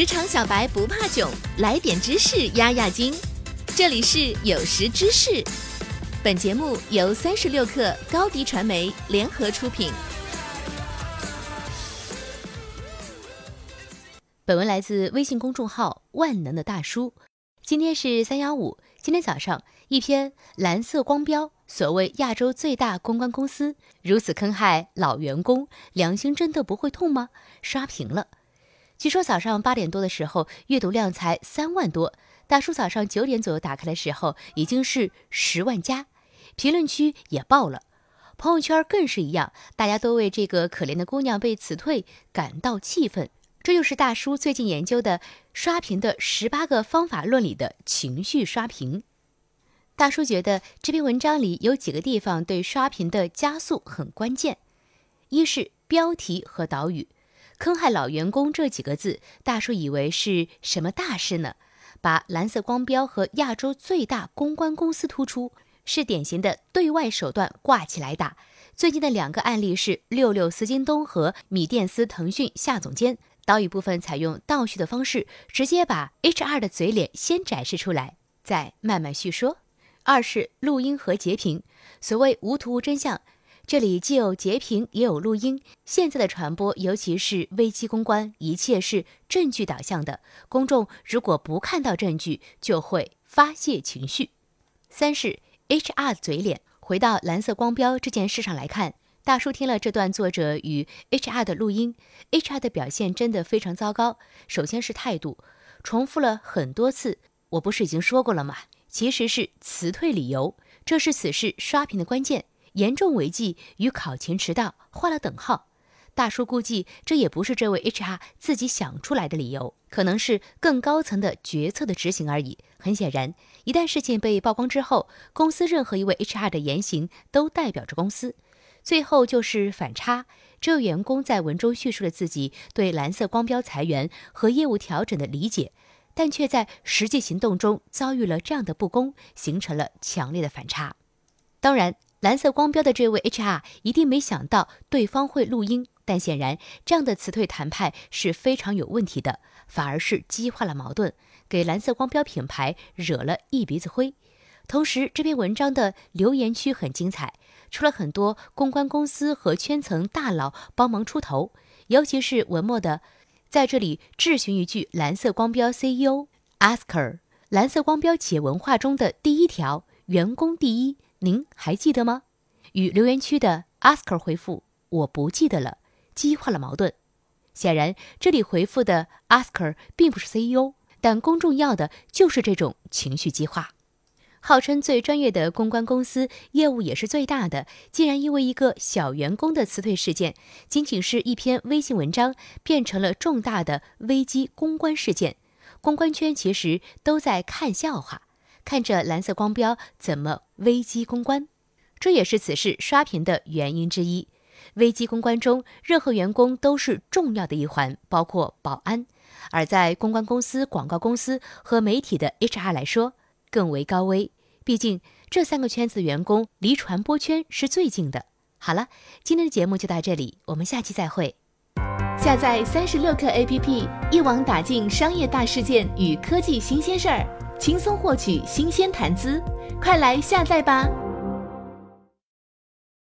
职场小白不怕囧，来点知识压压惊。这里是有识知识，本节目由三十六克高低传媒联合出品。本文来自微信公众号“万能的大叔”。今天是三幺五，今天早上一篇蓝色光标，所谓亚洲最大公关公司如此坑害老员工，良心真的不会痛吗？刷屏了。据说早上八点多的时候，阅读量才三万多。大叔早上九点左右打开的时候，已经是十万加，评论区也爆了，朋友圈更是一样，大家都为这个可怜的姑娘被辞退感到气愤。这就是大叔最近研究的刷屏的十八个方法论里的情绪刷屏。大叔觉得这篇文章里有几个地方对刷屏的加速很关键，一是标题和导语。坑害老员工这几个字，大叔以为是什么大事呢？把蓝色光标和亚洲最大公关公司突出，是典型的对外手段挂起来打。最近的两个案例是六六斯京东和米电斯腾讯夏总监，导语部分采用倒叙的方式，直接把 HR 的嘴脸先展示出来，再慢慢叙说。二是录音和截屏，所谓无图无真相。这里既有截屏，也有录音。现在的传播，尤其是危机公关，一切是证据导向的。公众如果不看到证据，就会发泄情绪。三是 HR 嘴脸。回到蓝色光标这件事上来看，大叔听了这段作者与 HR 的录音，HR 的表现真的非常糟糕。首先是态度，重复了很多次。我不是已经说过了吗？其实是辞退理由，这是此事刷屏的关键。严重违纪与考勤迟到画了等号，大叔估计这也不是这位 HR 自己想出来的理由，可能是更高层的决策的执行而已。很显然，一旦事情被曝光之后，公司任何一位 HR 的言行都代表着公司。最后就是反差，这位员工在文中叙述了自己对蓝色光标裁员和业务调整的理解，但却在实际行动中遭遇了这样的不公，形成了强烈的反差。当然。蓝色光标的这位 HR 一定没想到对方会录音，但显然这样的辞退谈判是非常有问题的，反而是激化了矛盾，给蓝色光标品牌惹了一鼻子灰。同时，这篇文章的留言区很精彩，出了很多公关公司和圈层大佬帮忙出头，尤其是文末的，在这里质询一句蓝色光标 CEO Asker，蓝色光标企业文化中的第一条，员工第一。您还记得吗？与留言区的 Asker 回复我不记得了，激化了矛盾。显然，这里回复的 Asker 并不是 CEO，但公众要的就是这种情绪激化。号称最专业的公关公司，业务也是最大的，竟然因为一个小员工的辞退事件，仅仅是一篇微信文章，变成了重大的危机公关事件。公关圈其实都在看笑话。看着蓝色光标怎么危机公关，这也是此事刷屏的原因之一。危机公关中，任何员工都是重要的一环，包括保安。而在公关公司、广告公司和媒体的 HR 来说，更为高危。毕竟这三个圈子的员工离传播圈是最近的。好了，今天的节目就到这里，我们下期再会。下载三十六课 APP，一网打尽商业大事件与科技新鲜事儿。轻松获取新鲜谈资，快来下载吧！